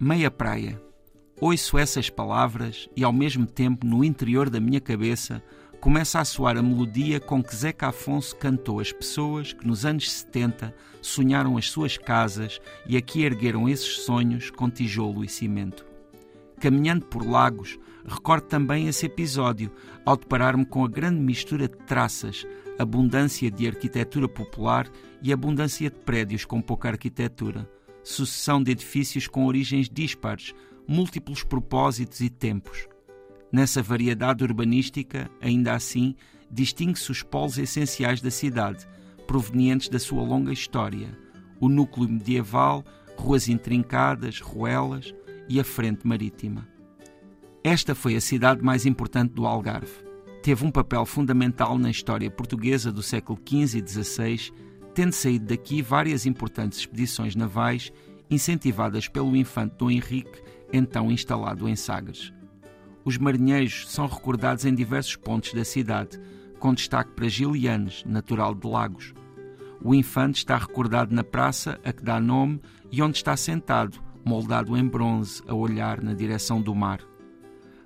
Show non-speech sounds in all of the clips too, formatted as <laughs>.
Meia praia. Ouço essas palavras e, ao mesmo tempo, no interior da minha cabeça, começa a soar a melodia com que Zeca Afonso cantou as pessoas que nos anos 70 sonharam as suas casas e aqui ergueram esses sonhos com tijolo e cimento. Caminhando por lagos, recordo também esse episódio ao deparar-me com a grande mistura de traças, abundância de arquitetura popular e abundância de prédios com pouca arquitetura, sucessão de edifícios com origens dispares, múltiplos propósitos e tempos. Nessa variedade urbanística, ainda assim, distingue-se os polos essenciais da cidade, provenientes da sua longa história: o núcleo medieval, ruas intrincadas, ruelas e a frente marítima. Esta foi a cidade mais importante do Algarve. Teve um papel fundamental na história portuguesa do século XV e XVI, tendo saído daqui várias importantes expedições navais incentivadas pelo infante Dom Henrique então instalado em Sagres. Os marinheiros são recordados em diversos pontos da cidade, com destaque para Gilianes, natural de Lagos. O infante está recordado na praça a que dá nome e onde está sentado, moldado em bronze, a olhar na direção do mar.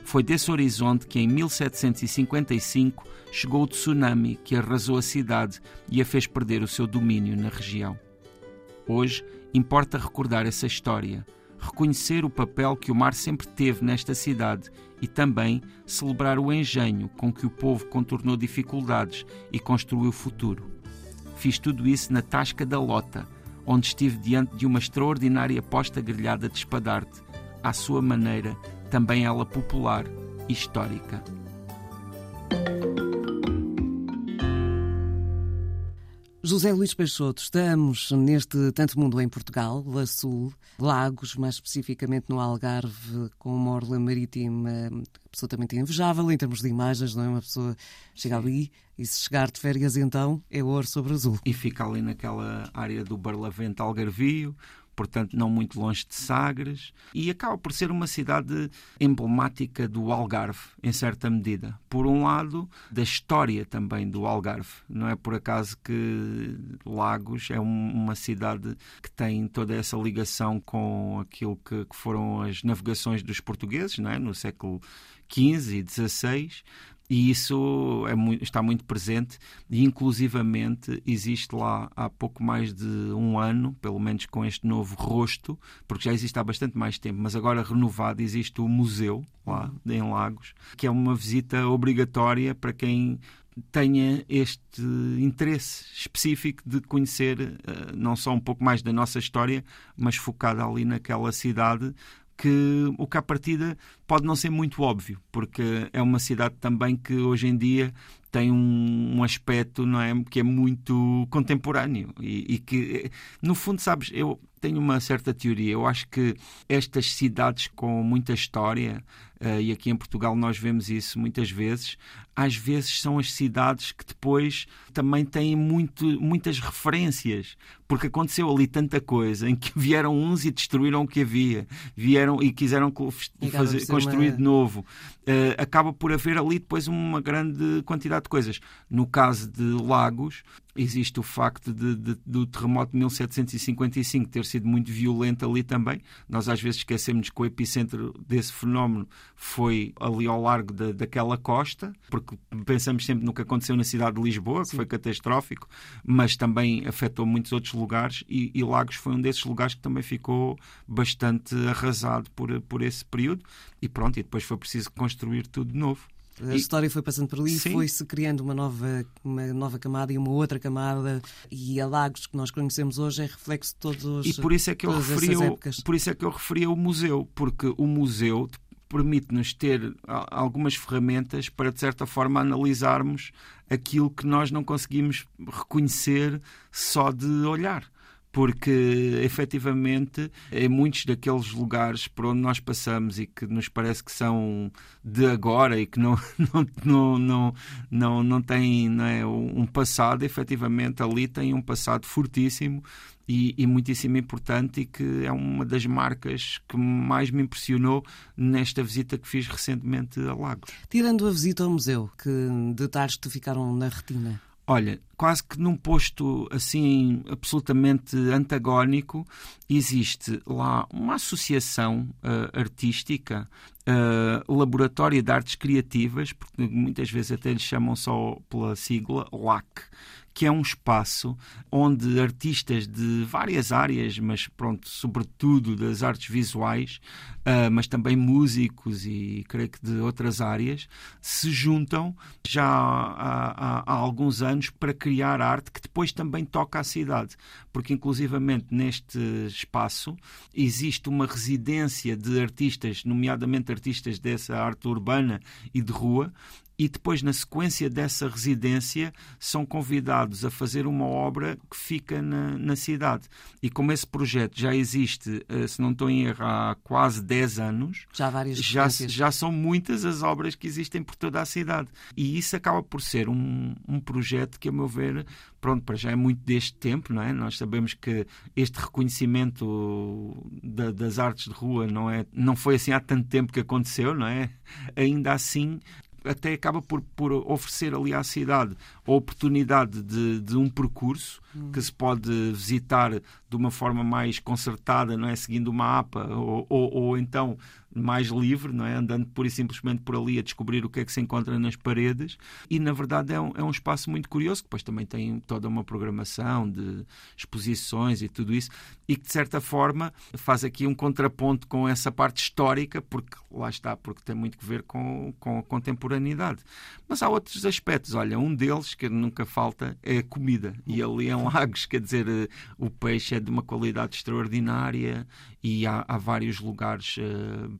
Foi desse horizonte que em 1755 chegou o tsunami que arrasou a cidade e a fez perder o seu domínio na região. Hoje importa recordar essa história reconhecer o papel que o mar sempre teve nesta cidade e também celebrar o engenho com que o povo contornou dificuldades e construiu o futuro. Fiz tudo isso na Tasca da Lota, onde estive diante de uma extraordinária posta grelhada de espadarte, à sua maneira, também ela popular e histórica. José Luís Peixoto, estamos neste Tanto Mundo em Portugal, La Sul, Lagos, mais especificamente no Algarve, com uma orla marítima absolutamente invejável em termos de imagens, não é? Uma pessoa chega ali e se chegar de férias então é ouro sobre azul. E fica ali naquela área do Barlavento Algarvio, portanto não muito longe de Sagres, e acaba por ser uma cidade emblemática do Algarve, em certa medida. Por um lado, da história também do Algarve. Não é por acaso que Lagos é uma cidade que tem toda essa ligação com aquilo que, foram as navegações dos portugueses, não é? no século XV e XVI, e isso é muito, está muito presente. E inclusivamente existe lá há pouco mais de um ano, pelo menos com este novo rosto, porque já existe há bastante mais tempo, mas agora renovado existe o museu lá em Lagos, que é uma visita obrigatória para quem tenha este interesse específico de conhecer uh, não só um pouco mais da nossa história, mas focada ali naquela cidade que o que à partida pode não ser muito óbvio, porque é uma cidade também que hoje em dia tem um, um aspecto não é que é muito contemporâneo e, e, que no fundo sabes eu tenho uma certa teoria eu acho que estas cidades com muita história uh, e aqui em Portugal nós vemos isso muitas vezes às vezes são as cidades que depois também têm muito, muitas referências porque aconteceu ali tanta coisa em que <laughs> vieram uns e destruíram o que havia vieram e quiseram fazer, construir uma... de novo uh, acaba por haver ali depois uma grande quantidade de coisas. No caso de Lagos, existe o facto de, de, do terremoto de 1755 ter sido muito violento ali também. Nós às vezes esquecemos que o epicentro desse fenómeno foi ali ao largo da, daquela costa, porque pensamos sempre no que aconteceu na cidade de Lisboa, que Sim. foi catastrófico, mas também afetou muitos outros lugares e, e, Lagos foi um desses lugares que também ficou bastante arrasado por, por esse período. E pronto, e depois foi preciso construir tudo de novo. A e... história foi passando por ali e foi-se criando uma nova, uma nova camada e uma outra camada. E a Lagos que nós conhecemos hoje é reflexo de todos E por isso é que eu referi, o, por isso é que eu referi o museu, porque o museu permite-nos ter algumas ferramentas para, de certa forma, analisarmos aquilo que nós não conseguimos reconhecer só de olhar porque efetivamente em muitos daqueles lugares por onde nós passamos e que nos parece que são de agora e que não, <laughs> não, não, não, não, não têm não é, um passado, efetivamente ali tem um passado fortíssimo e, e, muitíssimo importante e que é uma das marcas que mais me impressionou nesta visita que fiz recentemente a Lagos. Tirando a visita ao museu, que detalhes te ficaram na retina? Olha, quase que num posto assim absolutamente antagónico, existe lá uma associação uh, artística, uh, Laboratório de Artes Criativas, porque muitas vezes até lhes chamam só pela sigla LAC, que é um espaço onde artistas de várias áreas, mas pronto, sobretudo das artes visuais, uh, mas também músicos e creio que de outras áreas, se juntam já há, há, há alguns anos para criar arte que depois também toca a cidade. Porque, inclusivamente, neste espaço existe uma residência de artistas, nomeadamente artistas dessa arte urbana e de rua, e depois, na sequência dessa residência, são convidados a fazer uma obra que fica na, na cidade. E como esse projeto já existe, eh, se não estou em erro, há quase 10 anos, já, várias já, já são muitas as obras que existem por toda a cidade. E isso acaba por ser um, um projeto que, a meu ver, pronto, para já é muito deste tempo, não é? Nós sabemos que este reconhecimento da, das artes de rua não, é, não foi assim há tanto tempo que aconteceu, não é? Ainda assim, até acaba por, por oferecer ali à cidade a oportunidade de, de um percurso hum. que se pode visitar de uma forma mais concertada, não é? Seguindo uma APA ou, ou, ou então mais livre, não é? andando pura e simplesmente por ali a descobrir o que é que se encontra nas paredes. E, na verdade, é um, é um espaço muito curioso, que depois também tem toda uma programação de exposições e tudo isso, e que, de certa forma, faz aqui um contraponto com essa parte histórica, porque lá está, porque tem muito que ver com, com a contemporaneidade. Mas há outros aspectos. Olha, um deles, que nunca falta, é a comida. E ali em Lagos, quer dizer, o peixe é de uma qualidade extraordinária e há, há vários lugares uh,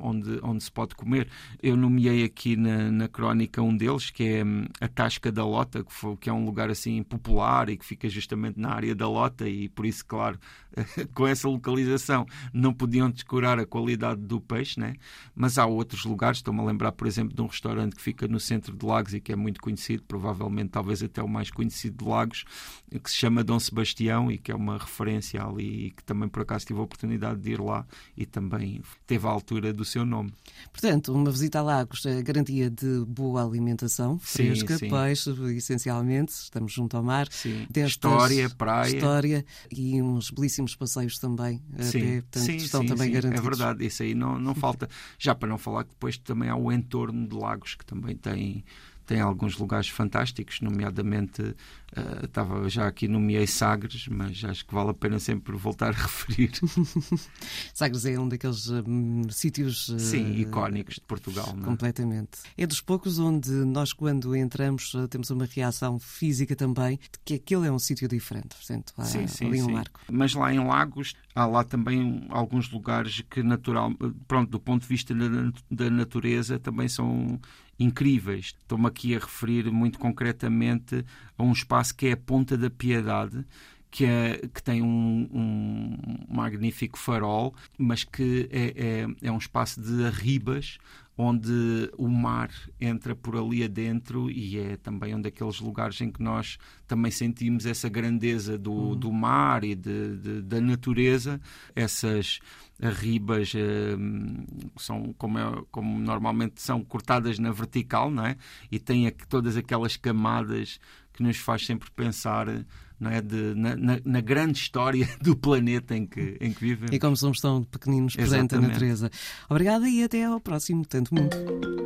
onde, onde se pode comer. Eu nomeei aqui na, na crónica um deles, que é hum, a Tasca da Lota, que, foi, que é um lugar assim popular e que fica justamente na área da Lota, e por isso, claro, <laughs> com essa localização não podiam descurar a qualidade do peixe, né? mas há outros lugares, estou-me a lembrar, por exemplo, de um restaurante que fica no centro de Lagos e que é muito conhecido, provavelmente talvez até o mais conhecido de Lagos, que se chama Dom Sebastião e que é uma referência ali e que também por acaso tive a oportunidade de ir lá e também teve a altura do seu nome. Portanto, uma visita a Lagos é garantia de boa alimentação, fresca, sim, sim. peixe, essencialmente, estamos junto ao mar. Sim. história, praia. História e uns belíssimos passeios também. Sim, pé, portanto, estão também. É garantidos. É verdade, isso aí não, não falta. Já para não falar que depois também há o entorno de Lagos, que também tem tem alguns lugares fantásticos, nomeadamente uh, estava já aqui nomeei Sagres, mas acho que vale a pena sempre voltar a <laughs> referir. Sagres é um daqueles um, sítios uh, sim icónicos de Portugal, não é? completamente. É dos poucos onde nós quando entramos uh, temos uma reação física também de que aquele é um sítio diferente, portanto há sim, sim, ali um sim. Mas lá em Lagos há lá também alguns lugares que natural, pronto, do ponto de vista da, da natureza também são incríveis. Estou-me aqui a referir muito concretamente a um espaço que é a Ponta da Piedade, que, é, que tem um, um, magnífico farol, mas que é, é, é, um espaço de arribas onde o mar entra por ali adentro e é também um daqueles lugares em que nós também sentimos essa grandeza do, uhum. do mar e de, de, da natureza, essas arribas eh, são como, é, como normalmente são cortadas na vertical, não é? E tem aqui todas aquelas camadas que nos faz sempre pensar não é? De, na, na, na, grande história <laughs> do planeta em que, em que vivemos. E como somos tão pequeninos perante a natureza. Obrigada e até ao próximo Tanto Mundo.